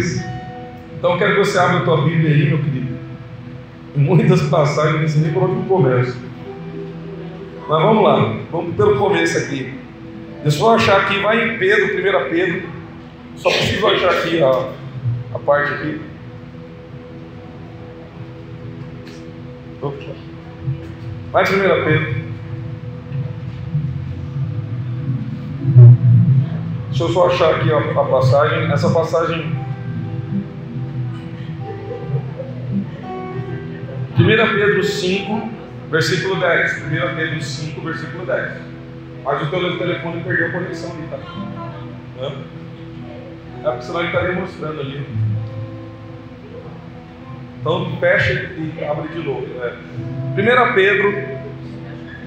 2. Então quero que você abra a tua Bíblia aí, meu querido. Muitas passagens, não nem por onde começo. Mas vamos lá, vamos pelo começo aqui. Deixa eu achar aqui, vai em Pedro, 1 Pedro. Só preciso achar aqui a, a parte aqui. Opa. Vai 1 Pedro. Deixa eu só achar aqui a, a passagem. Essa passagem. 1 Pedro 5, versículo 10. 1 Pedro 5, versículo 10. Mas o teu telefone perdeu a conexão ali, tá? É porque senão ele estaria mostrando ali. Então fecha e abre de novo. Né? 1 Pedro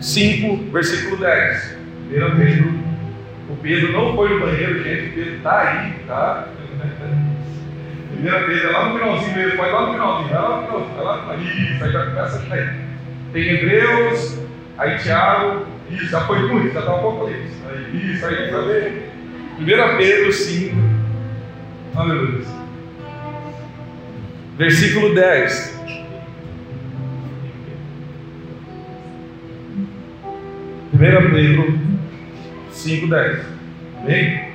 5, versículo 10. 1 Pedro. O Pedro não foi no banheiro, gente. O Pedro está aí, tá? 1 Pedro é lá no finalzinho mesmo, pode lá no finalzinho, lá no finalzinho, vai lá no finalzinho. Isso, aí já começa a cair. Tem Hebreus, aí Tiago, isso, já foi muito, já está um pouco ali. Isso, aí, tá vendo? 1 Pedro 5, aleluia. Versículo 10. Primeira Pedro 5, 10. Amém?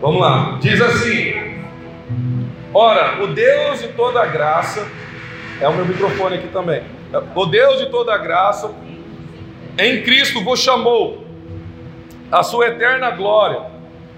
Vamos lá. Diz assim: Ora, o Deus de toda graça, é o meu microfone aqui também. O Deus de toda graça, em Cristo vos chamou a sua eterna glória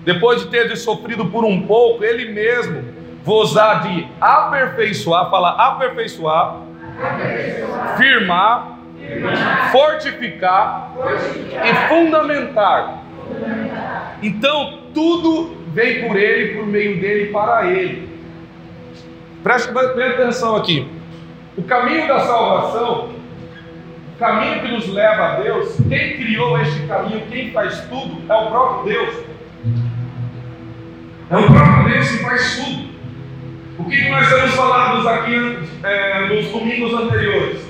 depois de ter sofrido por um pouco, ele mesmo vos há de aperfeiçoar, fala aperfeiçoar, aperfeiçoar firmar, firmar fortificar, fortificar, e fundamentar. fundamentar. Então, tudo vem por ele, por meio dele para ele. Preste bem atenção aqui. O caminho da salvação, o caminho que nos leva a Deus, quem criou este caminho, quem faz tudo, é o próprio Deus. É o próprio Deus que faz tudo. O que nós temos falado aqui é, nos domingos anteriores?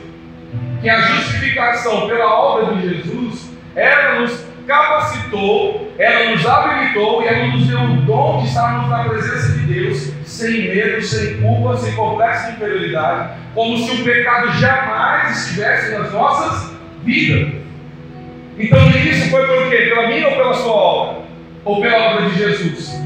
Que a justificação pela obra de Jesus, ela nos capacitou, ela nos habilitou e ela nos deu o dom de estarmos na presença de Deus, sem medo, sem culpa, sem complexo de inferioridade, como se o pecado jamais estivesse nas nossas vidas. Então isso foi por quê? Pela minha ou pela sua obra? Ou pela obra de Jesus?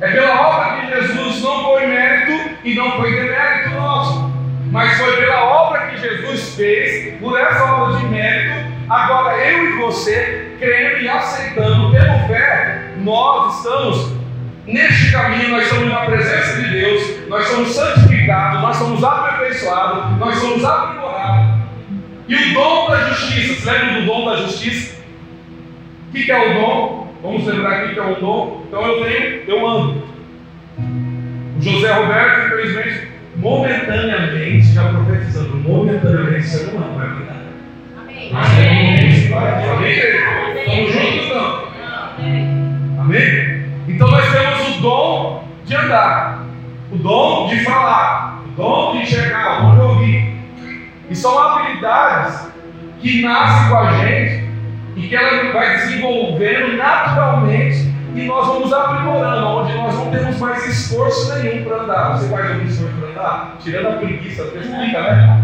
É pela obra que Jesus não foi mérito e não foi demérito nosso, mas foi pela obra que Jesus fez, por essa obra de mérito. Agora eu e você, crendo e aceitando, tendo fé, nós estamos neste caminho, nós estamos na presença de Deus, nós somos santificados, nós somos aperfeiçoados, nós somos aprimorados. E o dom da justiça, você lembra do dom da justiça? O que é o dom? Vamos lembrar aqui que é um dom. Então eu tenho, eu ando. O José Roberto, infelizmente, momentaneamente, já profetizando, momentaneamente você não anda, vai cuidar. Amém. Estamos juntos. Amém? Então nós temos o dom de andar, o dom de falar, o dom de enxergar, o dom de ouvir. E são habilidades que nascem com a gente e que ela vai desenvolvendo naturalmente e nós vamos aprimorando, onde nós não temos mais esforço nenhum para andar. Você faz algum esforço para andar? Tirando a preguiça, você explica, né?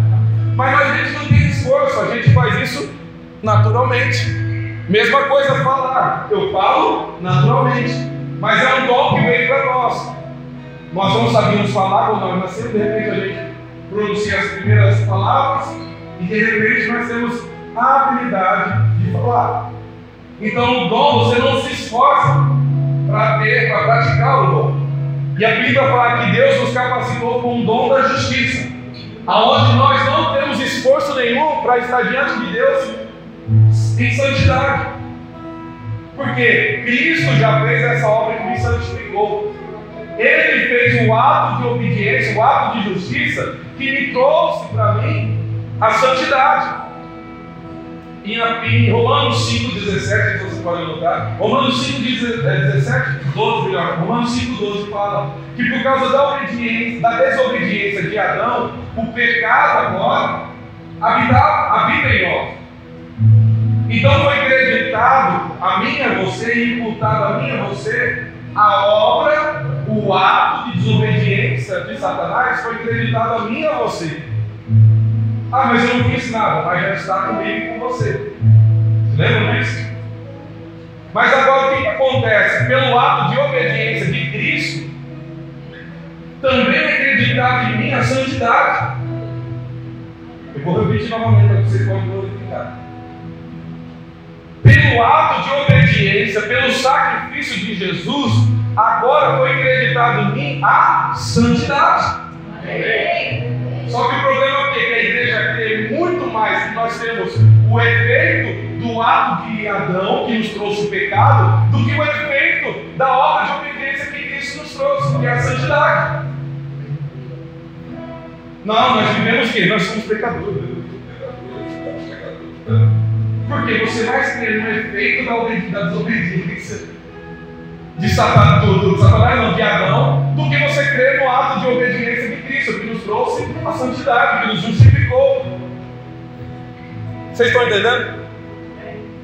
Mas a gente não tem esforço, a gente faz isso naturalmente. Mesma coisa falar, eu falo naturalmente, mas é um dom que veio para nós. Nós não sabíamos falar quando nós nascemos, de repente a gente pronuncia as primeiras palavras e de repente nós temos a habilidade de falar. Então, o dom você não se esforça para ter, para praticar o dom. E a Bíblia fala que Deus nos capacitou com o dom da justiça, aonde nós não temos esforço nenhum para estar diante de Deus em santidade. Porque Cristo já fez essa obra que me santificou. Ele fez o ato de obediência, o ato de justiça, que me trouxe para mim a santidade em, Romanos 5,17, você pode anotar, Romanos 5,17, 12 melhor, Romanos 5,12 fala que por causa da obediência, da desobediência de Adão, o pecado agora habita, habita em nós. Então foi acreditado a mim a você e imputado a mim a você a obra, o ato de desobediência de Satanás foi acreditado a mim a você. Ah, mas eu não fiz nada, mas já está comigo e com você. Lembra disso? Mas agora o que, acontece? Pelo ato de obediência de Cristo, também é acreditado em mim a santidade. Eu vou repetir novamente para você pode glorificar. Pelo ato de obediência, pelo sacrifício de Jesus, agora foi acreditado em mim a santidade. Só que o problema é que a igreja crê muito mais que nós temos o efeito do ato de Adão que nos trouxe o pecado, do que o efeito da obra de obediência que Cristo nos trouxe, que é a santidade. Não, nós vivemos o quê? Nós somos pecadores. Porque você mais crê no efeito da, desobediência de Satanás, do, Satanás, não, de Adão, do que você crê no ato de obediência de Cristo, que nos trouxe a santidade, que nos justificou. Vocês estão entendendo?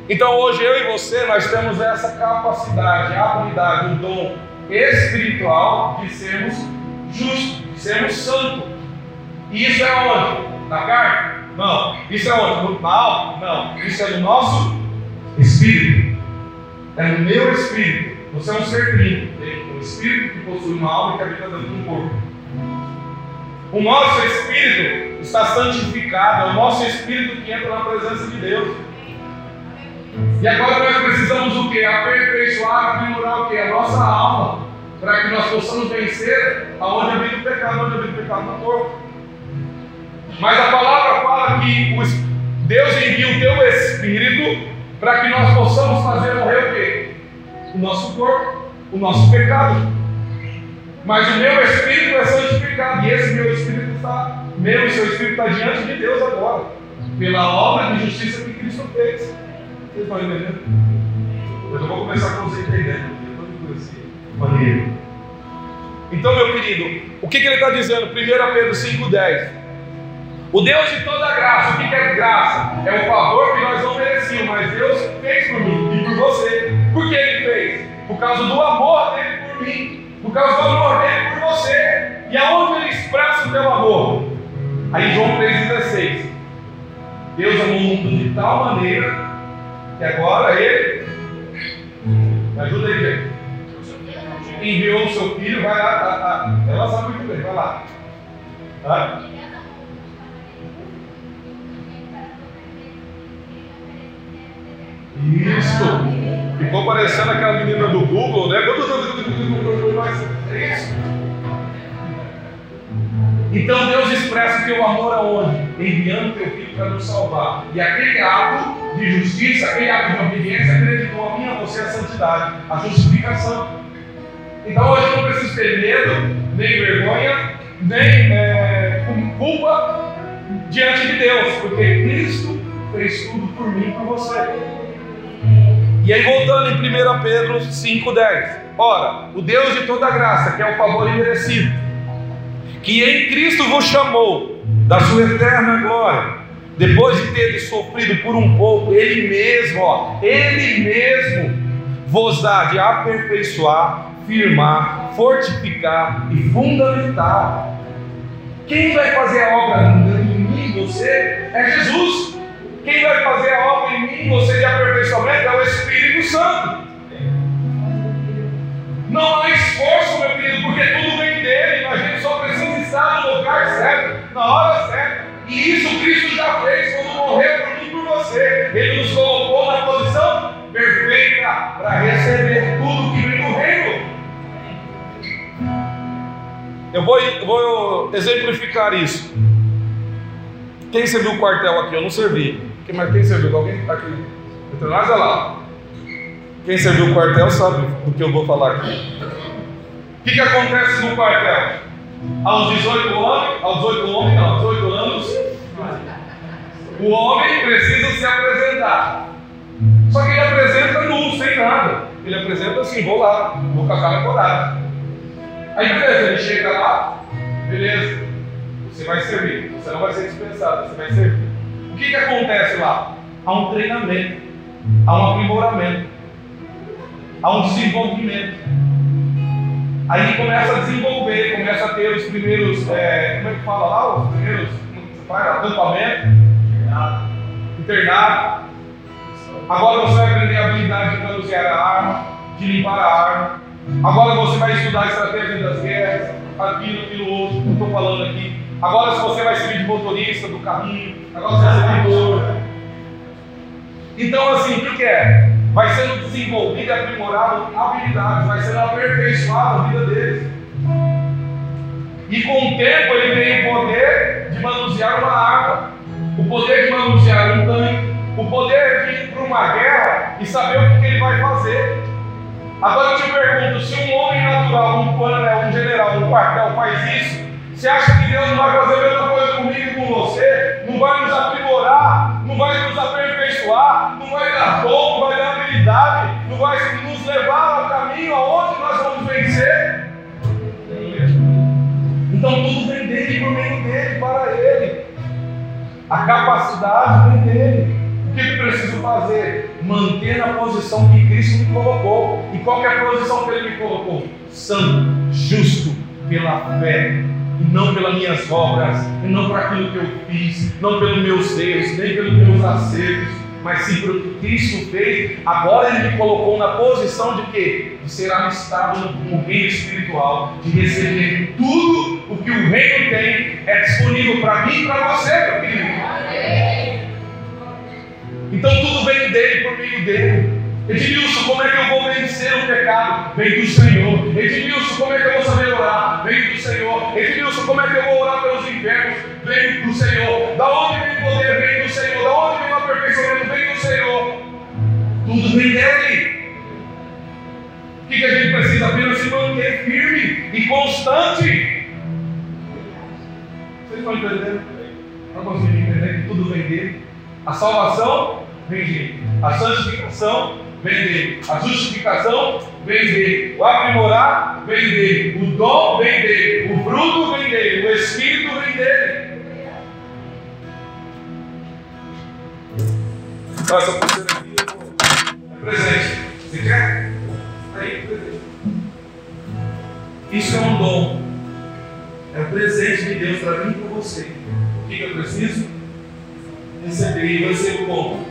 Então hoje eu e você, nós temos essa capacidade, a habilidade, o dom espiritual de sermos justos, de sermos santos. E isso é onde? Na carne? Não. Isso é onde? Na alma? Não. Isso é no nosso espírito. É no meu espírito. Você é um ser vivo. Tem um espírito que possui uma alma e que habita dentro de um corpo. O nosso espírito está santificado, é o nosso espírito que entra na presença de Deus. E agora nós precisamos o que? Aperfeiçoar, aprimorar o que? A nossa alma, para que nós possamos vencer aonde habita o pecado, onde habita o pecado no corpo. Mas a palavra fala que Deus envia o teu Espírito para que nós possamos fazer morrer o quê? O nosso corpo, o nosso pecado. Mas o meu Espírito é santificado, e esse meu Espírito está, meu e seu Espírito está diante de Deus agora, pela obra de justiça que Cristo fez. Vocês estão entendendo? Eu vou começar com você entendendo, eu estou maneiro. Então, meu querido, o que, que ele está dizendo? 1 Pedro 5,10. O Deus de toda graça, o que é graça? É o favor que nós não merecíamos, mas Deus fez por mim e por você. Por que Ele fez? Por causa do amor dele por mim, por causa do amor dele por você. E aonde Ele expressa o teu amor? Aí João 3,16. Deus amou o mundo de tal maneira que agora Ele. Me ajuda aí, gente. Enviou o seu filho, vai lá. Tá, tá. Ela sabe muito bem, vai lá. Tá? Isso! Ficou parecendo aquela menina do Google, né? Isso. Então Deus expressa o teu amor aonde? Enviando teu filho para nos salvar. E aquele ato de justiça, aquele ato de obediência, acreditou a mim a você a santidade, a justificação. Então hoje eu não preciso ter medo, nem vergonha, nem é, culpa diante de Deus, porque Cristo fez tudo por mim e por você. E aí, voltando em 1 Pedro 5,10: Ora, o Deus de toda graça, que é o favor imerecido, que em Cristo vos chamou da sua eterna glória, depois de ter sofrido por um pouco, Ele mesmo, ó, Ele mesmo vos dá de aperfeiçoar, firmar, fortificar e fundamentar. Quem vai fazer a obra em mim, você, é Jesus. Quem vai fazer a obra em mim, você de aperfeiçoamento, é o Espírito Santo. Não há esforço, meu querido, porque tudo vem dele. A gente só precisa estar no lugar certo, na hora certa. E isso Cristo já fez quando morreu por mim por você. Ele nos colocou na posição perfeita para receber tudo que vem do reino. Eu vou, eu vou exemplificar isso. Quem serviu o quartel aqui? Eu não servi. Quem, mas quem serviu? Alguém está aqui nós? Olha lá. Quem serviu o quartel sabe do que eu vou falar aqui. O que, que acontece no quartel? Aos 18 anos, aos 18 homens, não, aos 18 anos, o homem precisa se apresentar. Só que ele apresenta nu, sem nada. Ele apresenta assim, vou lá, vou com a cara corada. Aí beleza, ele chega lá, beleza, você vai servir, você não vai ser dispensado, você vai servir. O que, que acontece lá? Há um treinamento. há um aprimoramento, há um desenvolvimento. Aí começa a desenvolver, começa a ter os primeiros, é, como é que fala lá? Os primeiros, faz, acampamento, internado. Agora você vai aprender a habilidade de manusear a arma, de limpar a arma. Agora você vai estudar a estratégia das guerras, aquilo, aquilo outro, que eu estou falando aqui. Agora você vai servir de motorista do carrinho, agora você vai ser pintor. Então assim, o que é? Vai sendo desenvolvido e aprimorado habilidades, vai sendo aperfeiçoado a vida deles. E com o tempo ele tem o poder de manusear uma arma, o poder de manusear um tanque, o poder de ir para uma guerra e saber o que ele vai fazer. Agora eu te pergunto: se um homem natural, um coronel, um general, um quartel faz isso, você acha que Deus não vai fazer a mesma coisa comigo e com você? Não vai nos aprimorar, não vai nos aperfeiçoar, não vai dar dom, não vai dar habilidade, não vai nos levar ao caminho aonde nós vamos vencer? Então tudo vem dele, por meio dele, para ele. A capacidade vem dele. O que eu preciso fazer? Manter na posição que Cristo me colocou. E qual é a posição que Ele me colocou? Santo, justo, pela fé. Não pelas minhas obras, e não por aquilo que eu fiz, não pelos meus erros, nem pelos meus acertos, mas sim pelo que Cristo fez. Agora Ele me colocou na posição de quê? De ser amistado no reino espiritual, de receber tudo o que o reino tem, é disponível para mim e para você, meu querido. Então tudo vem dele por meio dele. Edmilson, como é que eu vou vencer o pecado? Vem do Senhor. Edmilson, como é que eu vou saber orar? Vem do Senhor. Edmilson, como é que eu vou orar pelos enfermos? Vem do Senhor. Da onde vem o poder? Vem do Senhor. Da onde vem o aperfeiçoamento? Vem do Senhor. Tudo vem dele. O que, que a gente precisa? Apenas se manter firme e constante. Vocês estão entendendo? Não conseguem entender que tudo vem dele. A salvação vem dele. A santificação vem dele. A justificação vem dele. O aprimorar vem dele. O dom vem dele. O fruto vem dele. O Espírito vem dele. Então, essa aqui é presente. Você quer? Aí, presente. Isso é um dom. É um presente de Deus para mim e para você. O que, eu preciso? Receber. E recebo como?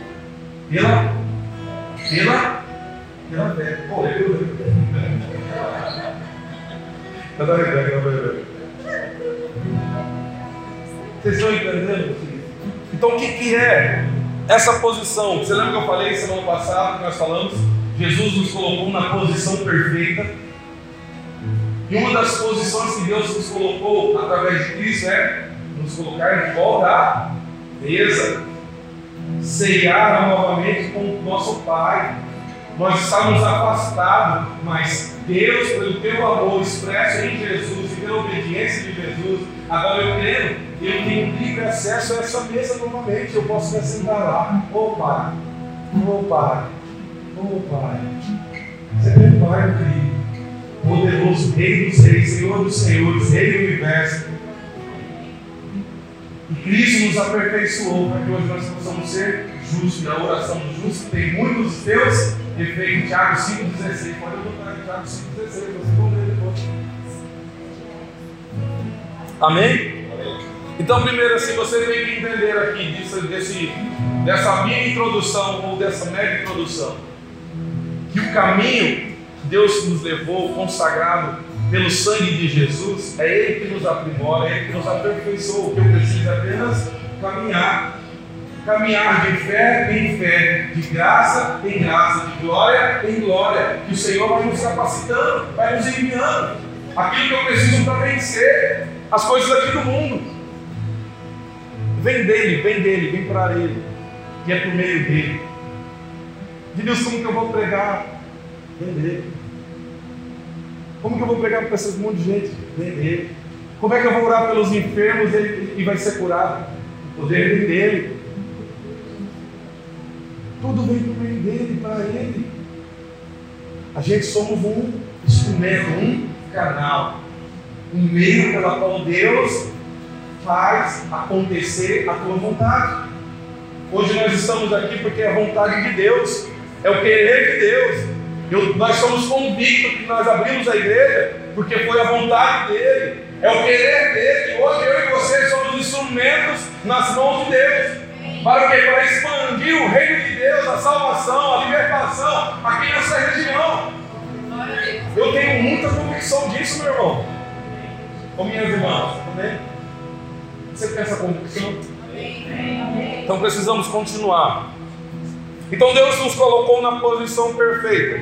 Pela? Vocês estão entendendo? Então, o que, que é essa posição? Você lembra que eu falei semana passada que nós falamos? Jesus nos colocou na posição perfeita. E uma das posições que Deus nos colocou através de Cristo é nos colocar em volta da mesa, ceiar novamente com o nosso Pai. Nós estávamos afastados, mas Deus, pelo teu amor expresso em Jesus e pela obediência de Jesus, agora eu creio, eu tenho livre acesso a essa mesa novamente. Eu posso me sentar lá. Ô oh, Pai, ô oh, Pai, ô oh, Pai. Você é Pai, querido. Poderoso Rei dos Reis, Senhor dos Senhores, Rei do Universo. E Cristo nos aperfeiçoou para que hoje nós possamos ser justos. E a oração do justo tem muitos deus efeitos. Tiago 5,16. Pode botar em Tiago 5,16, você pode ler depois. Amém? Então, primeiro, assim, você tem que entender aqui disso, desse, dessa minha introdução ou dessa média introdução, que o caminho que Deus nos levou, consagrado pelo sangue de Jesus, é Ele que nos aprimora, é Ele que nos aperfeiçoa. O que eu preciso é apenas caminhar. Caminhar de fé em fé, de graça em graça, de glória em glória. Que o Senhor vai nos capacitando, vai nos enviando. Aquilo que eu preciso para vencer as coisas aqui do mundo. Vem dele, vem dele, vem para ele. E é por meio dele. De Deus, como que eu vou pregar? Vem dele. Como que eu vou pregar para esse monte de gente? Vem dele. Como é que eu vou orar pelos enfermos e, vai ser curado? O poder dele. Tudo vem por meio dele, para ele. A gente somos um instrumento, um canal, um meio pela qual Deus faz acontecer a tua vontade. Hoje nós estamos aqui porque é a vontade de Deus, é o querer de Deus. Eu, nós somos convictos que nós abrimos a igreja porque foi a vontade dele, é o querer dele. Hoje eu e você somos instrumentos nas mãos de Deus. Para quê? Para expandir o reino de Deus, a salvação, a libertação aqui nessa região. Eu tenho muita convicção disso, meu irmão. Com minhas irmãs, amém? Você tem essa convicção? Então precisamos continuar. Então Deus nos colocou na posição perfeita.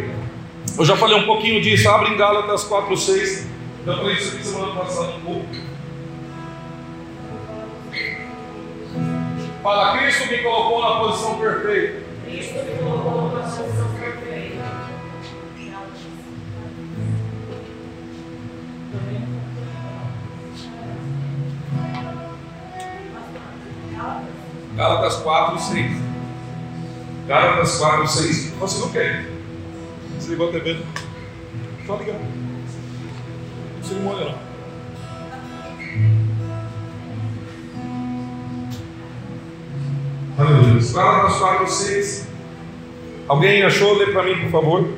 Eu já falei um pouquinho disso, abre em Gálatas 4, 6. Já falei isso aqui semana passada um pouco. Fala, Cristo me colocou na posição perfeita. Cristo me colocou na posição perfeita. Gálatas 4, 6. Gálatas 4, 6. Você não quer? Desligou a TV? Só ligar. Não se molha não. Aleluia. Gálatas 4, 6. Alguém achou? Lê para mim, por favor.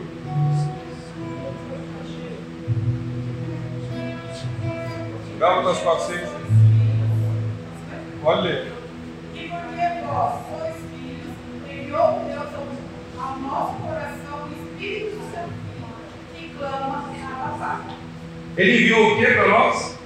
Gálatas 4, 6. Pode ler. E porque vós sois filhos, enviou Deus ao nosso coração o Espírito Filho, que clama a Pai. Ele enviou o que para nós?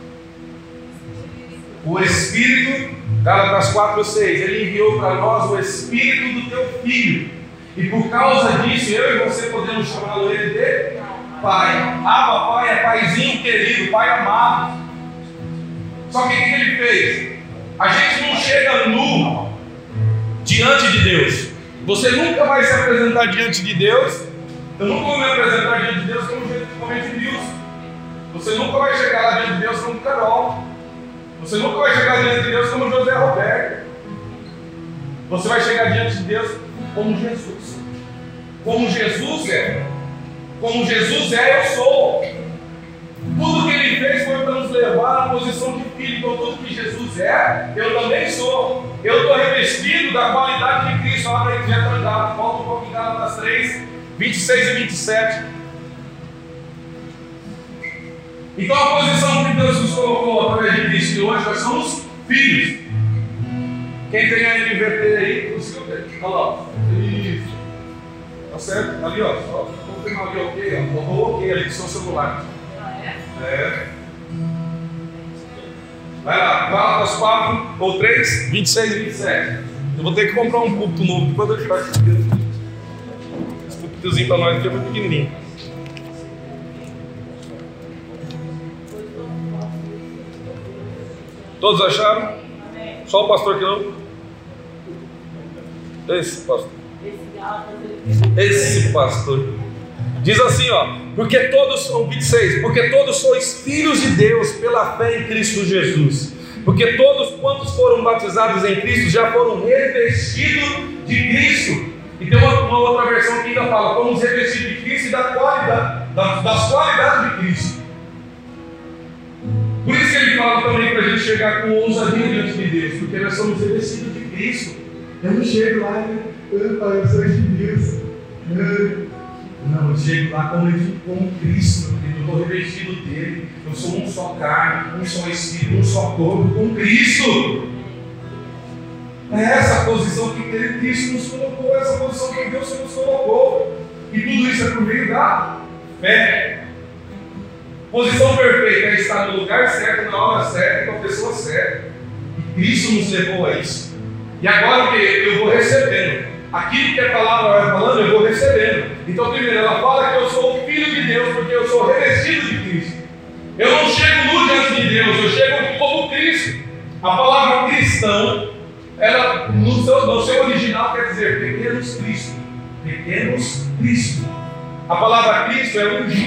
O Espírito, Gálatas 4, 6. Ele enviou para nós o Espírito do teu Filho. E por causa disso, eu e você podemos chamá-lo ele de Pai. Ah, Pai é paizinho querido, Pai amado. Só que o que ele fez? A gente não chega nu diante de Deus. Você nunca vai se apresentar diante de Deus. Eu nunca vou me apresentar diante de Deus como, como Edmilson. Você nunca vai chegar lá diante de Deus como Carol. Você nunca vai chegar diante de Deus como José Roberto. Você vai chegar diante de Deus como Jesus. Como Jesus é. Como Jesus é, eu sou. Tudo que ele fez foi para nos levar à posição de filho. Então, tudo que Jesus é, eu também sou. Eu estou revestido da qualidade de Cristo. Olha aí, já está dado. Volta um pouquinho das 3, 26 e 27. Então, a posição que Deus nos colocou através de Cristo, que hoje nós somos filhos. Quem tem a NVT aí, conseguiu ver? Olha lá. Isso. Tá certo? Ali, ó. Só confirmar ali, ok. Ó. Ok ali seu celular. É. Vai lá, Gálatas 4 ou 3, 26 e 27. Eu vou ter que comprar um púlpito novo depois eu deixar esse púlpitozinho para nós aqui é muito pequenininho. Todos acharam? Só o pastor que não? Esse pastor. Esse pastor. Diz assim, ó, porque todos são 26, porque todos sois filhos de Deus pela fé em Cristo Jesus. Porque todos quantos foram batizados em Cristo já foram revestidos de Cristo. E tem uma, uma outra versão que ainda fala, fomos revestidos de Cristo e da qualidade, das, das qualidades de Cristo. Por isso que ele fala também para a gente chegar com ousadia diante de Deus, porque nós somos revestidos de Cristo. Eu não chego lá, né? Eu, eu sou de Deus. Não, eu chego lá como, como Cristo, porque eu estou revestido dele. Eu sou um só carne, um só espírito, um só corpo com Cristo. É essa posição que Cristo nos colocou, é essa posição que Deus nos colocou. E tudo isso é por meio da fé. Posição perfeita é estar no lugar certo, na hora certa, com a pessoa certa. E Cristo nos levou a isso. E agora que eu vou recebendo aquilo que a palavra vai falando, eu vou recebendo. Então, primeiro, ela fala que eu sou filho de Deus, porque eu sou revestido de Cristo. Eu não chego nu diante de Deus, eu chego como Cristo. A palavra cristão, ela, no seu, no seu original, quer dizer pequenos Cristo. Pequenos Cristo. A palavra Cristo é ungido.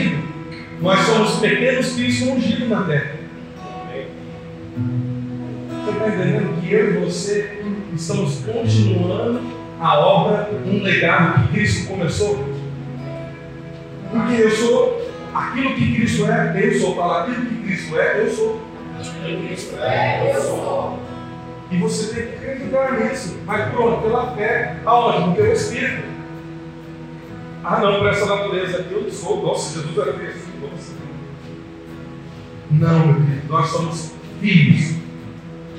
Nós somos pequenos Cristo ungidos na terra. Você está entendendo que eu e você estamos continuando a obra, um legado que Cristo começou. Porque eu sou aquilo que Cristo é, eu sou. Fala aquilo que Cristo é, eu sou. Aquilo que Cristo é, eu sou. E você tem que acreditar nisso. Mas pronto, pela fé, aonde? No teu espírito. Ah não, para essa natureza aqui eu sou. Nossa, Jesus era desse. Não, meu querido, nós somos filhos.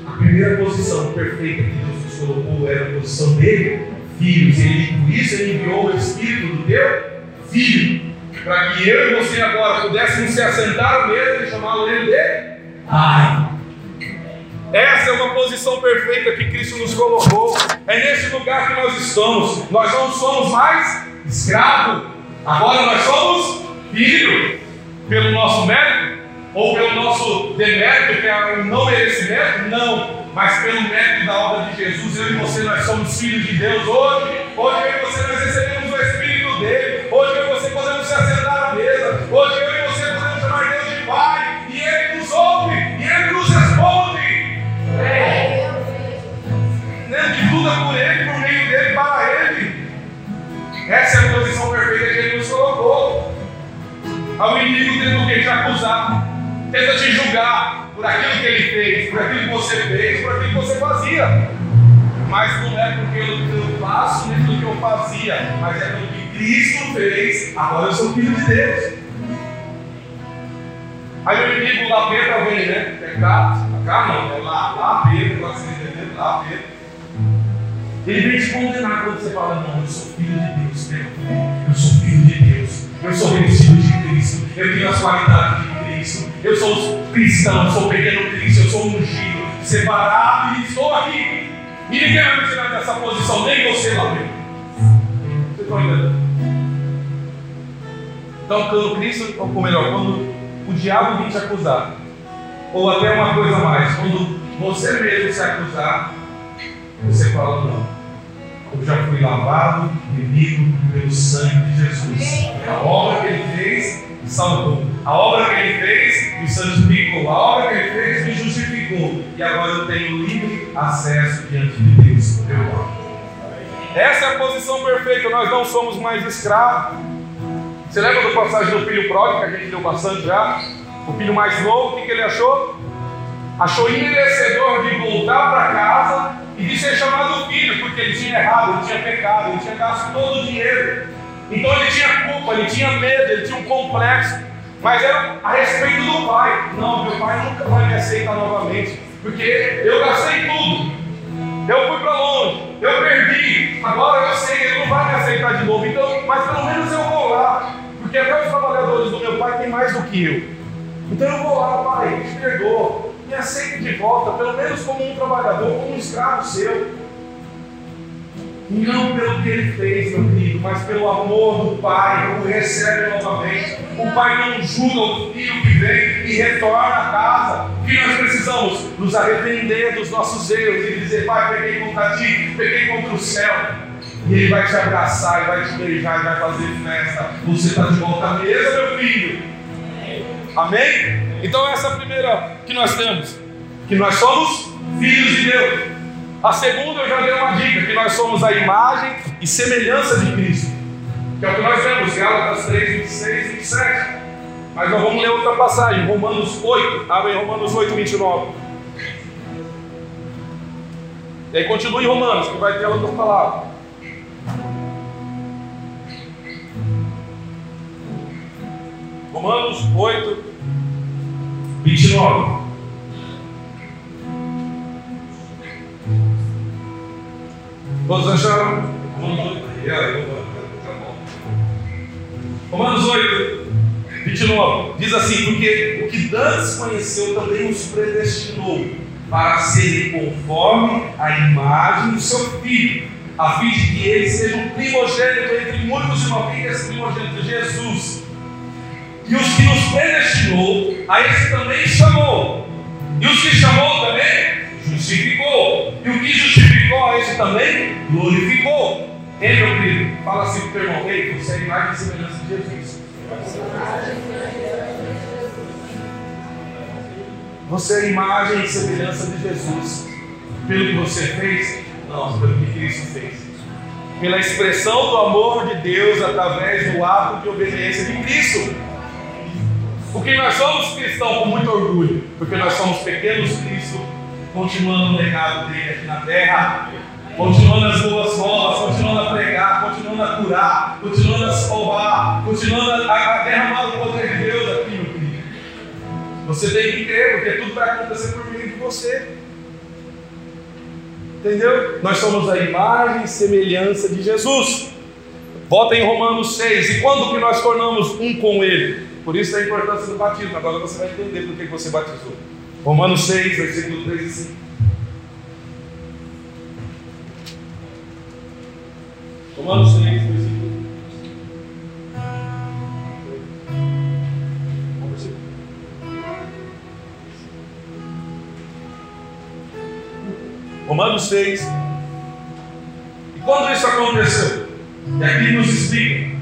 A primeira posição perfeita que Deus nos colocou era a posição dele, filhos. Ele, por isso ele enviou o Espírito do teu filho. Para que eu e você agora pudéssemos se assentar à mesa e chamá-lo ele de Pai. Essa é uma posição perfeita que Cristo nos colocou. É nesse lugar que nós estamos. Nós não somos mais escravo. Agora nós somos filho. Pelo nosso mérito ou pelo nosso demérito, que é o não merecimento? Não. Mas pelo mérito da obra de Jesus, eu e você, nós somos filhos de Deus hoje. Hoje eu e você, nós recebemos o Espírito dele. Hoje eu e você podemos se assentar à mesa. Hoje eu e você podemos chamar Deus de Pai. E Ele nos ouve. E Ele nos responde. Né? Que tudo é por Ele, por meio dele, para Ele. Essa é a posição perfeita que Ele nos colocou. Ao inimigo tendo que? Te acusar, tenta te julgar por aquilo que ele fez, por aquilo que você fez, por aquilo que você fazia. Mas não é porque eu faço nem pelo que eu fazia, mas é pelo que Cristo fez. Agora eu sou filho de Deus. Aí o inimigo lá Pedro vem, né? Pecado, cá não, é lá, lá Pedro, agora você entendeu? Lá Pedro. Ele vem te condenar quando você fala, não, eu sou filho de Deus, Pedro. Eu sou filho de Deus. Eu sou revestido de Cristo. Eu tenho as qualidades de Cristo. Eu sou cristão, eu sou pequeno Cristo, eu sou ungido, separado e estou aqui. E ninguém vai me tirar dessa posição, nem você lá dentro. Você está entendendo? Então, quando Cristo, ou melhor, quando o diabo vem te acusar, ou até uma coisa mais, quando você mesmo se acusar, você fala não. Eu já fui lavado, remido pelo sangue de Jesus. Obra salvou. A obra que ele fez me santificou. A obra que ele fez me justificou. E agora eu tenho livre acesso diante de Deus, meu. Essa é a posição perfeita. Nós não somos mais escravos. Você lembra do passagem do filho pródigo que a gente deu bastante já? O filho mais novo, o que, ele achou? Achou imerecedor de voltar para casa e de ser chamado filho, porque ele tinha errado, ele tinha pecado, ele tinha gasto todo o dinheiro. Então ele tinha culpa, ele tinha medo, ele tinha um complexo. Mas era a respeito do pai. Não, meu pai nunca vai me aceitar novamente, porque eu gastei tudo. Eu fui para longe, eu perdi. Agora eu sei, ele não vai me aceitar de novo. Então, mas pelo menos eu vou lá, porque até os trabalhadores do meu pai têm mais do que eu. Então eu vou lá, pai, me perdoa me aceite de volta, pelo menos como um trabalhador, como um escravo seu. Não pelo que ele fez, meu querido, mas pelo amor do Pai, o recebe novamente. O Pai não julga o filho que vem e retorna a casa. O que nós precisamos? Nos arrepender dos nossos erros e dizer: Pai, peguei contra ti, peguei contra o céu. E Ele vai te abraçar, e vai te beijar, e vai fazer festa. Você está de volta à mesa, meu filho. Amém? Então essa é a primeira que nós temos, que nós somos filhos de Deus. A segunda eu já dei uma dica, que nós somos a imagem e semelhança de Cristo. Que é o que nós vemos, Gálatas 3, 26 e 27. Mas nós vamos ler outra passagem, Romanos 8. Abre Romanos 8, 29. E aí continua em Romanos, que vai ter outra palavra. Romanos 8, 29. Todos acharam? Romanos 8, 29. Diz assim: Porque o que Dantes conheceu também os predestinou para serem conforme a imagem do seu filho, a fim de que ele seja um primogênito entre muitos irmãos. Quem é primogênito? Jesus e os que nos predestinou, a esse também chamou. E os que chamou também, justificou. E o que justificou, a esse também, glorificou. Ei, meu querido, fala assim para o irmão, ei, você é imagem e semelhança de Jesus. Você é imagem e semelhança de Jesus. Pelo que você fez? Não, pelo que Cristo fez. Pela expressão do amor de Deus através do ato de obediência de Cristo. Porque nós somos cristãos com muito orgulho, porque nós somos pequenos Cristo, continuando o legado dele aqui na terra, continuando as boas novas, continuando a pregar, continuando a curar, continuando a salvar, continuando a, a derramar o poder de Deus aqui, meu querido. Você tem que crer, porque tudo vai acontecer por meio de você. Entendeu? Nós somos a imagem e semelhança de Jesus. Volta em Romanos 6. E quando que nós tornamos um com Ele? Por isso a importância do batismo. Agora você vai entender por que você batizou. Romanos 6, versículo 3 e 5. Romanos 6, versículo Romanos 6. E quando isso aconteceu? E aqui nos explica.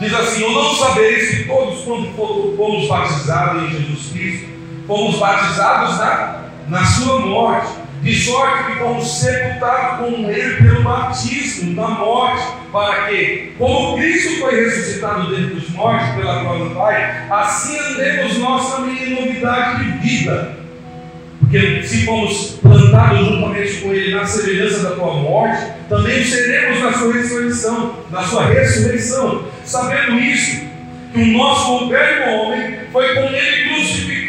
Diz assim: Ou não sabeis que todos, quando fomos batizados em Jesus Cristo, fomos batizados na, na Sua morte, de sorte que fomos sepultados com Ele pelo batismo na morte, para que, como Cristo foi ressuscitado dentre os mortos pela glória do Pai, assim andemos nós também em novidade de vida. Porque se fomos plantados juntamente com Ele na semelhança da tua morte, também seremos na sua ressurreição, na sua ressurreição. Sabendo isso, que o nosso velho homem foi com Ele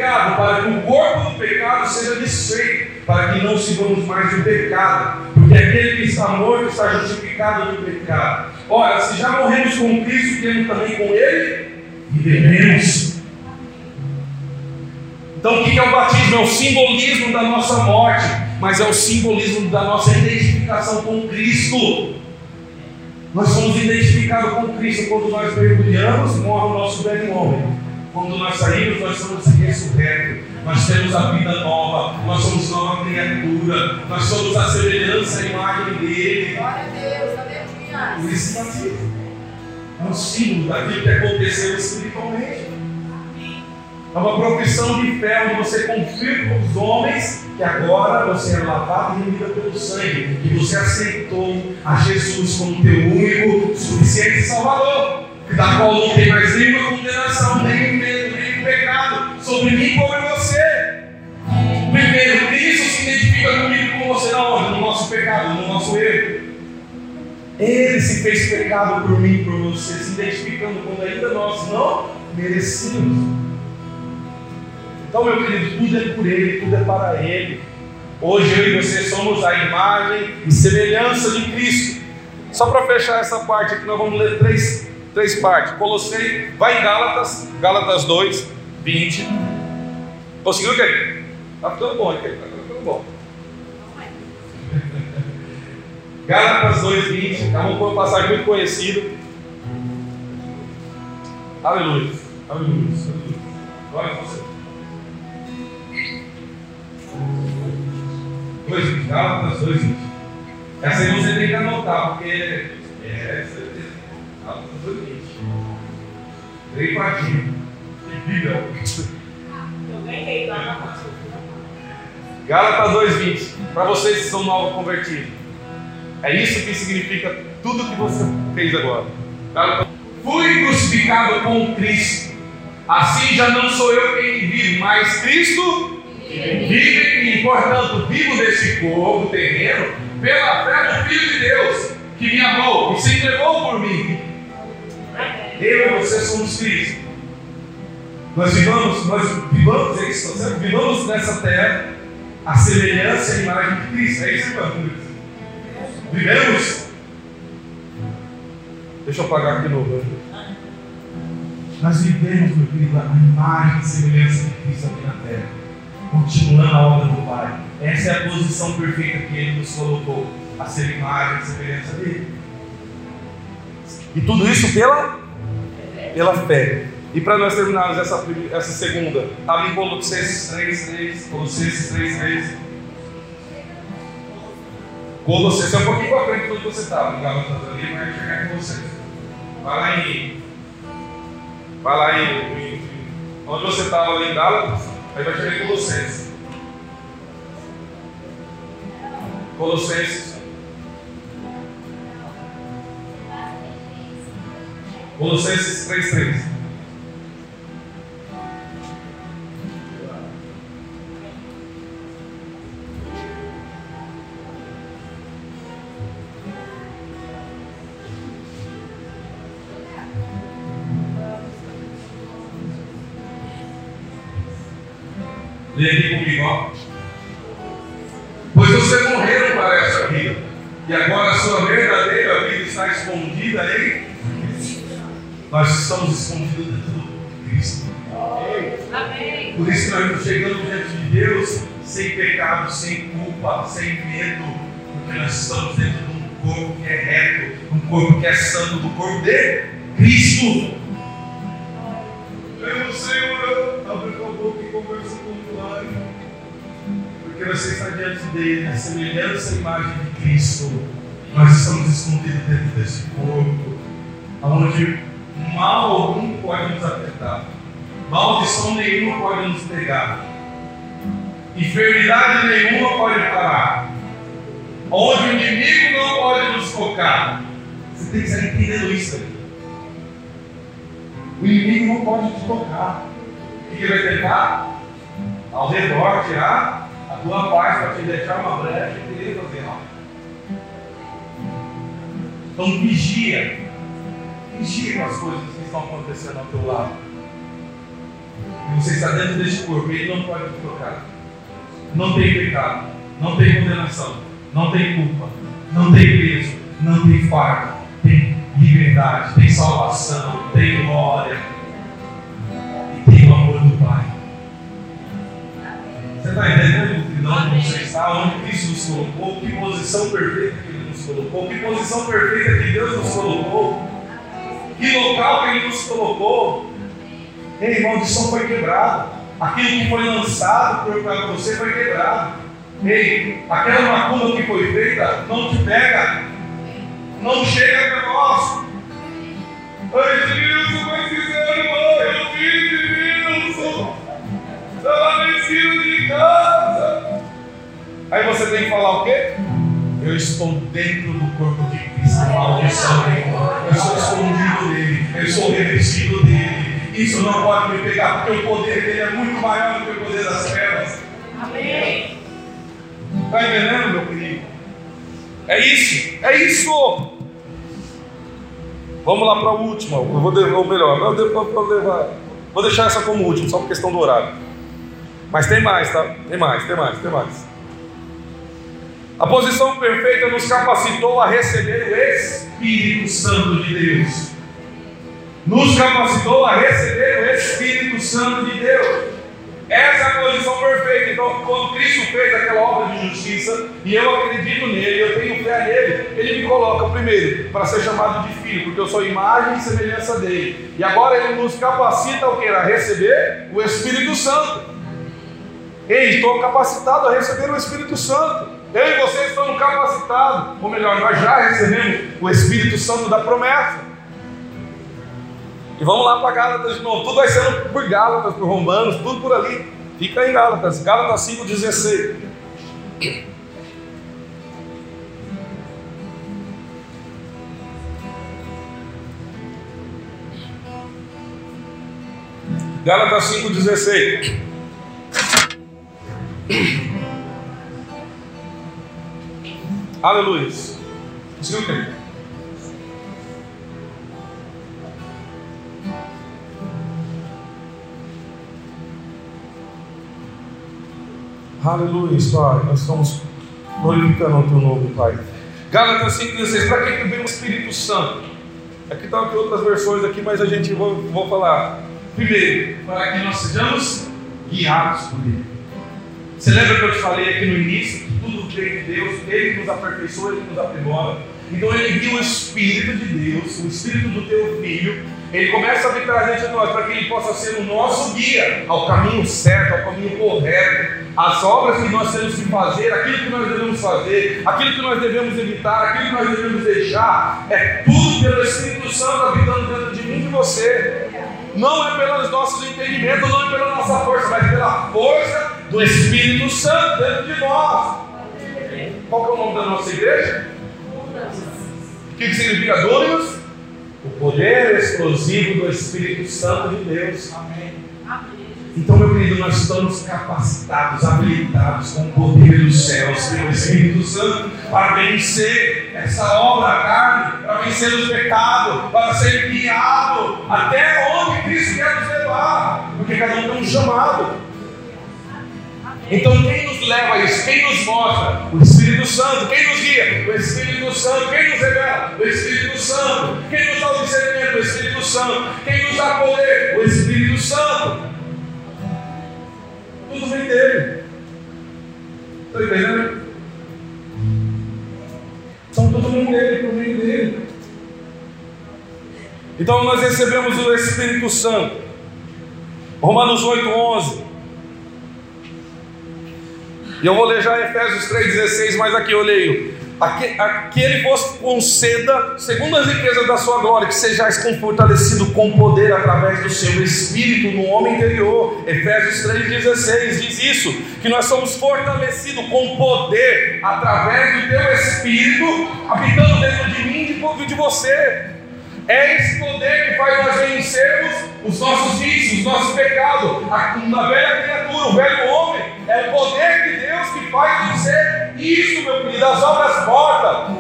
para que o corpo do pecado seja desfeito, para que não sigamos mais o pecado. Porque aquele que está morto está justificado do pecado. Ora, se já morremos com Cristo, temos também com Ele, viveremos. Então, o que é o batismo? É o simbolismo da nossa morte, mas é o simbolismo da nossa identificação com Cristo. Nós somos identificados com Cristo quando nós mergulhamos, morre o nosso velho homem. Quando nós saímos, nós somos ressurretos. Nós temos a vida nova, nós somos nova criatura, nós somos a semelhança e imagem dele. Glória a Deus, aleluia. Por isso, é um símbolo daquilo que aconteceu espiritualmente. É uma profissão de fé onde você confirma com os homens que agora você é lavado e remido pelo sangue, que você aceitou a Jesus como teu único, suficiente Salvador, da qual não tem mais nenhuma condenação, nem pecado, no nosso erro. Ele se fez pecado por mim, por você, se identificando quando ainda nós não merecíamos. Então, meu querido, tudo é por Ele, tudo é para Ele. Hoje eu e você somos a imagem e semelhança de Cristo. Só para fechar essa parte aqui, nós vamos ler três, três partes. Colossei, vai em Gálatas, Gálatas 2, 20. Conseguiu, querido? Está ficando bom, querido. Está ficando bom. Gálatas 2, 20. É uma passagem muito conhecida. Aleluia. Aleluia. Aleluia. Glória a você. 2,20. Gálatas 2,20. Essa aí você tem que anotar, porque é. Gálatas 2,20. Três patinhos. Que vida. Eu ganhei lá na Gálatas 2,20. Para vocês que são novos convertidos. É isso que significa tudo que você fez agora. Fui crucificado com Cristo. Assim já não sou eu quem vive, mas Cristo Vive e, portanto, vivo desse corpo terreno pela fé do Filho de Deus, que me amou e se entregou por mim. Eu e você somos Cristo. Nós vivamos, nós vivamos, é isso, nós vivamos nessa terra a semelhança e imagem de Cristo. É isso, irmão? Vivemos. Deixa eu apagar aqui novo. Nós vivemos, meu querido, a imagem e semelhança de Cristo aqui na terra continuando a obra do Pai. Essa é a posição perfeita que Ele nos colocou, a ser imagem e semelhança dele. E tudo isso pela, pela fé. E para nós terminarmos essa, essa segunda, estava em Colossenses 3, 3, Colossenses 3, 3. Colossenses é um pouquinho para frente do que você estava, no Gálatas ali, mas chegar em Colossenses. Vai lá em. Vai lá em. em onde você estava ali em Gálatas. Aí vai chegar em Colossenses. Colossenses. Colossenses 3,3. Vem aqui comigo, ó. Pois vocês morreram para essa vida, e agora a sua verdadeira vida está escondida em Nós estamos escondidos dentro do Cristo. Amém. Por isso que nós chegamos diante de Deus sem pecado, sem culpa, sem medo, porque nós estamos dentro de um corpo que é reto, um corpo que é santo, do corpo de Cristo. Meu Senhor, Porque você está diante dele, a semelhança imagem de Cristo. Nós estamos escondidos dentro desse corpo, onde mal algum pode nos afetar, maldição nenhuma pode nos pegar, enfermidade nenhuma pode parar, onde o inimigo não pode nos tocar. Você tem que estar entendendo isso aí. O inimigo não pode te tocar. O que ele vai tentar? Ao redor, tirar tua paz para te deixar uma brecha e querer fazer mal. Então vigia. Vigia com as coisas que estão acontecendo ao teu lado. E você está dentro deste corpo, ele não pode te tocar. Não tem pecado, não tem condenação, não tem culpa, não tem peso, não tem fardo, tem liberdade, tem salvação, tem glória Você está entendendo onde você está, onde Cristo nos colocou, que posição perfeita que Ele nos colocou, que posição perfeita que Deus nos colocou, que local que Ele nos colocou. Ei, maldição foi quebrada. Aquilo que foi lançado para você foi quebrado. Ei, aquela macumba que foi feita não te pega não chega até nós. Ai, Wilson, mas fizeram mal, eu vi, Wilson. Estava na esquina de casa. Aí você tem que falar o quê? Eu estou dentro do corpo de Cristo, maldição Eu estou escondido dele, eu estou revestido dele. Isso não pode me pegar, porque o poder dele é muito maior do que o poder das trevas. Amém. Está entendendo, meu querido? É isso, é isso. Vamos lá para a última. Eu vou, ou melhor, eu vou, levar, vou deixar essa como última, só por questão do horário. Mas tem mais, tá? Tem mais, tem mais, tem mais. A posição perfeita nos capacitou a receber o Espírito Santo de Deus. Nos capacitou a receber o Espírito Santo de Deus. Essa é a posição perfeita. Então, quando Cristo fez aquela obra de justiça, e eu acredito nele, eu tenho fé nele, ele me coloca primeiro para ser chamado de filho, porque eu sou imagem e semelhança dele. E agora ele nos capacita o que? A receber o Espírito Santo. Ei, estou capacitado a receber o Espírito Santo. Eu e vocês estamos capacitados, ou melhor, nós já recebemos o Espírito Santo da promessa. E vamos lá para Gálatas de novo. Tudo vai sendo por Gálatas, por Romanos, tudo por ali. Fica em Gálatas, Gálatas 5,16. Gálatas 5,16. Aleluia. Escutem. Aleluia, Pai. Nós estamos glorificando o teu nome, Pai. Gálatas 5,16. Para que vem o Espírito Santo? Aqui estão aqui outras versões aqui, mas a gente vou falar. Primeiro, para que nós sejamos guiados por Ele. Você lembra que eu te falei aqui no início que tudo vem de Deus, Ele nos aperfeiçoa, Ele nos aprimora. Então Ele viu o Espírito de Deus, o Espírito do teu Filho, ele começa a habitar dentro de nós para que Ele possa ser o nosso guia ao caminho certo, ao caminho correto, as obras que nós temos que fazer, aquilo que nós devemos fazer, aquilo que nós devemos evitar, aquilo que nós devemos deixar, é tudo pelo Espírito Santo habitando dentro de mim e de você. Não é pelos nossos entendimentos, não é pela nossa força, mas pela força do Espírito Santo dentro de nós. Qual é o nome da nossa igreja? O que, que significa Dominus? O poder explosivo do Espírito Santo de Deus. Amém. Então, meu querido, nós estamos capacitados, habilitados com o poder dos céus, pelo Espírito Santo, para vencer essa obra da carne, para vencer os pecados, para ser guiado até onde Cristo quer nos levar, porque cada um tem um chamado. Então, quem nos leva a isso? Quem nos mostra? O Espírito Santo. Quem nos guia? O Espírito Santo. Quem nos revela? O Espírito Santo. Quem nos dá o discernimento? O Espírito Santo. Quem nos dá poder? O Espírito Santo. Tudo vem dele. Está entendendo? São todo mundo dele, por meio dele. Então nós recebemos o Espírito Santo. Romanos 8, 11. E eu vou ler já Efésios 3,16, mas aqui eu leio. Aquele vos conceda, segundo as riquezas da sua glória, que sejais fortalecido com poder através do seu Espírito no homem interior. Efésios 3,16 diz isso: que nós somos fortalecidos com poder através do teu Espírito, habitando dentro de mim e de você. É esse poder que faz nós vencermos os nossos vícios, os nossos pecados, a, velha criatura, o velho homem. É o poder de Deus que faz vencer isso, meu querido, as obras mortas.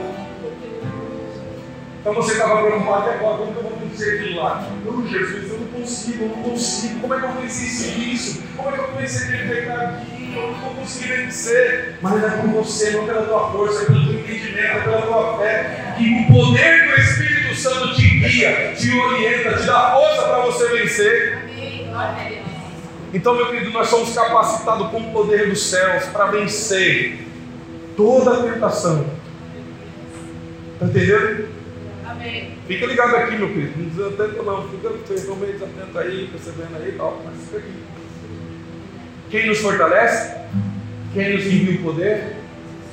Então você estava preocupado até agora, como que eu vou vencer aquilo lá? Não, Jesus, eu não consigo, eu não consigo. Como é que eu venci isso? Como é que eu venci aquele pecadinho? Eu não vou conseguir vencer. Mas é por você, não pela tua força, pelo teu entendimento, pela tua fé. Que o poder do Espírito Santo te guia, te orienta, te dá força para você vencer. Então, meu querido, nós somos capacitados com o poder dos céus para vencer toda a tentação. Está entendendo? Amém. Fica ligado aqui, meu querido. Não desatenta não. Fica meio desatento aí, percebendo aí e tal. Mas fica aqui. Quem nos fortalece? Quem nos envia o poder?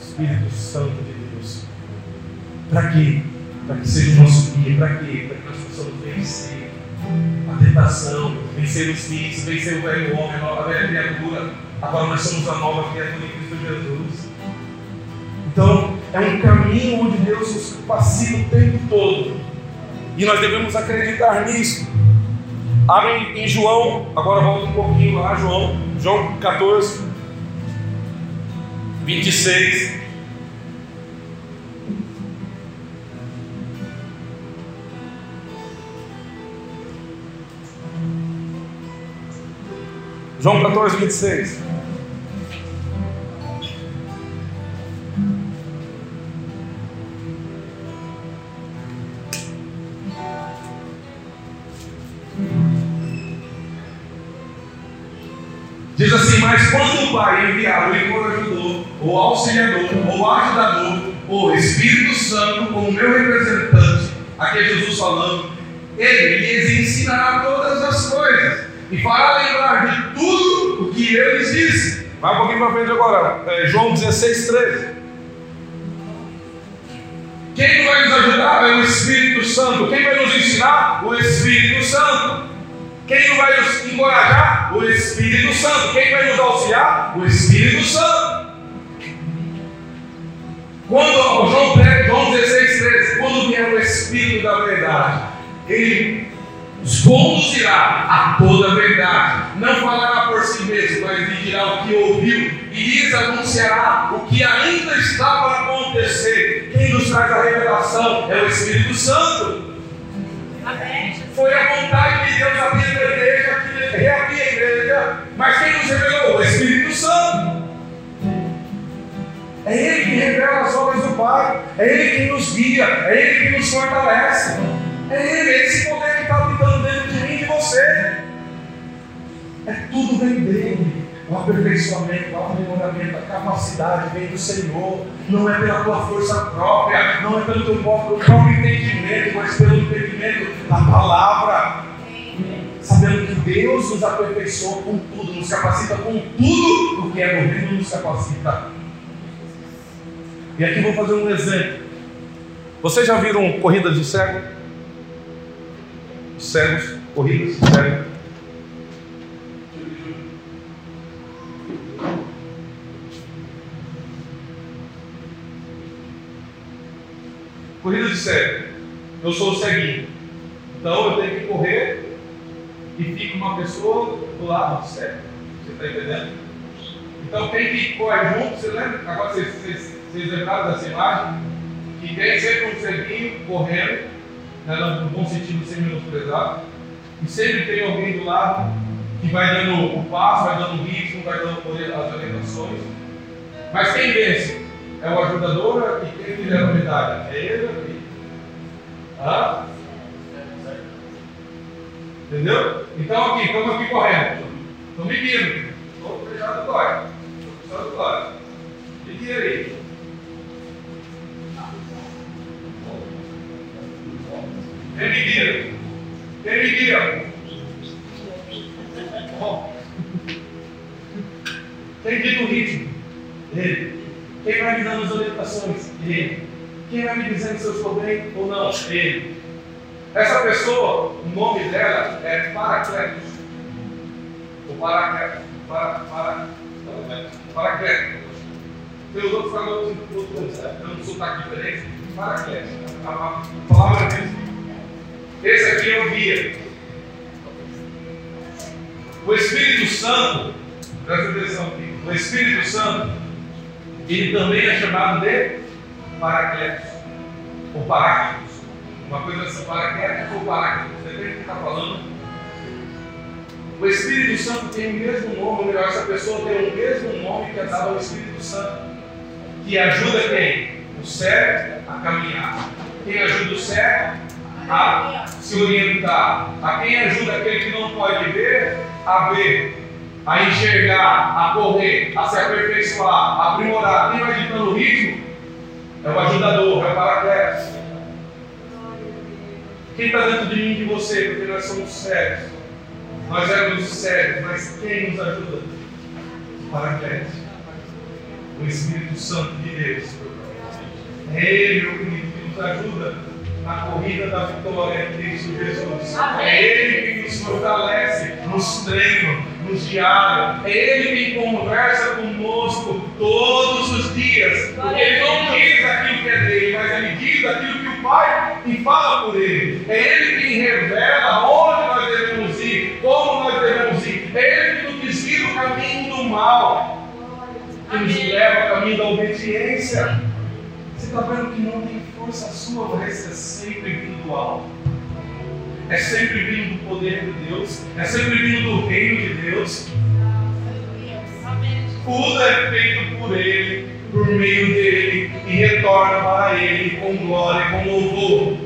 Espírito Santo de Deus. Para quê? Para que seja o nosso guia, para? Para que nós possamos vencer a tentação, vencer os vícios, vencer o velho homem, a nova velha criatura. Agora nós somos a nova criatura em Cristo Jesus. Então, é um caminho onde Deus nos capacita o tempo todo. E nós devemos acreditar nisso. Abrem em João, agora volta um pouquinho lá, João, João 14, 26. João 14, 26. Diz assim: Mas quando o Pai enviar o encorajador, o auxiliador, o ajudador, o Espírito Santo, como meu representante, aqui é Jesus falando, ele lhes ensinará todas as coisas e fará lembrar de tudo o que ele lhes disse. Vai um pouquinho para frente agora, é, João 16, 13. Quem vai nos ajudar é o Espírito Santo. Quem vai nos ensinar? O Espírito Santo. Quem vai nos encorajar? O Espírito Santo. Quem vai nos auxiliar? O Espírito Santo. Quando João, João 16, 13, quando vier o Espírito da verdade, ele os conduzirá a toda a verdade. Não falará por si mesmo, mas lhe dirá o que ouviu e lhes anunciará o que ainda está para acontecer. Quem nos traz a revelação é o Espírito Santo. Foi a vontade de Deus abrir a igreja, reabrir a igreja, mas quem nos revelou? O Espírito Santo. É Ele que revela as obras do Pai, é Ele que nos guia, é Ele que nos fortalece. É Ele, esse poder você. É tudo vem dele. O aperfeiçoamento, o aprimoramento, a capacidade vem do Senhor. Não é pela tua força própria, não é pelo teu próprio, próprio entendimento, mas pelo entendimento da palavra. Sabendo que Deus nos aperfeiçoa com tudo, nos capacita com tudo o que é do reino, nos capacita. E aqui vou fazer um exemplo. Vocês já viram corrida de cego? cegos, corridas cegos. Corrida de cego. Eu sou ceguinho. Então eu tenho que correr e fica uma pessoa do lado do cego. Você está entendendo? Então tem que correr junto. Você lembra? Agora vocês, vocês, vocês lembraram dessa imagem? Que tem sempre um ceguinho correndo né, no bom sentido sem menosprezar, e sempre tem alguém do lado que vai dando o passo, vai dando o ritmo, vai dando poder às orientações. Mas quem vence? É o ajudador e quem que leva a medalha? É ele é ele? Hã? Entendeu? Então aqui, estamos aqui correndo. Estou medindo. Estou precisando do glória. Estou precisando do glória. Medir aí. Quem Quem medira? Quem dita o ritmo? Ele. Quem vai me dando as orientações? Ele. Quem vai me dizendo se eu estou bem ou não? Ele. Essa pessoa, o nome dela é Paracletos. O Paracletos. Para, para, Paracletos. Tem os outros falando outros, dando um sotaque diferente. Paracletos. A palavra é mesmo. Esse aqui é o guia. O Espírito Santo, presta atenção aqui, o Espírito Santo, ele também é chamado de Paracletos, ou Paráclitos. Uma coisa assim, Paracletos ou Paráclitos, depende do que está falando. O Espírito Santo tem o mesmo nome, ou melhor, essa pessoa tem o mesmo nome que é dado ao Espírito Santo, que ajuda quem? O cego a caminhar. Quem ajuda o cego a se orientar. A quem ajuda aquele que não pode ver a ver, a enxergar, a correr, a se aperfeiçoar, a aprimorar. Quem vai ditando o ritmo é o ajudador, é o paracletos. Quem está dentro de mim de você? Porque nós somos cegos. Nós éramos cegos, mas quem nos ajuda? O paracletos. O Espírito Santo de Deus. É Ele, meu querido, que nos ajuda na corrida da vitória em Cristo Jesus. É Ele que nos fortalece, nos treina, nos diária. É Ele quem conversa conosco todos os dias. Porque Ele não diz aquilo que é dele, mas Ele diz aquilo que o Pai e fala por Ele. É Ele quem revela onde nós devemos ir, como nós devemos ir. É Ele que nos desvia do caminho do mal, que nos leva ao caminho da obediência. Você está vendo que não tem força sua, mas é sempre vindo do alto. É sempre vindo do poder de Deus. É sempre vindo do reino de Deus. Tudo é feito por Ele, por meio dele, e retorna para Ele com glória, com louvor.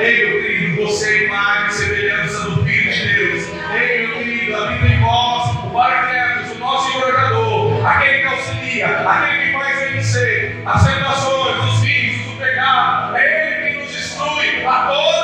Ei, meu querido, você é imagem e semelhança do Filho de Deus. Ei, meu querido, habita em vós o Barquetos, o nosso embargador, aquele que auxilia, aquele que faz vencer as tentações, os vícios, o pecado. É Ele que nos instrui a toda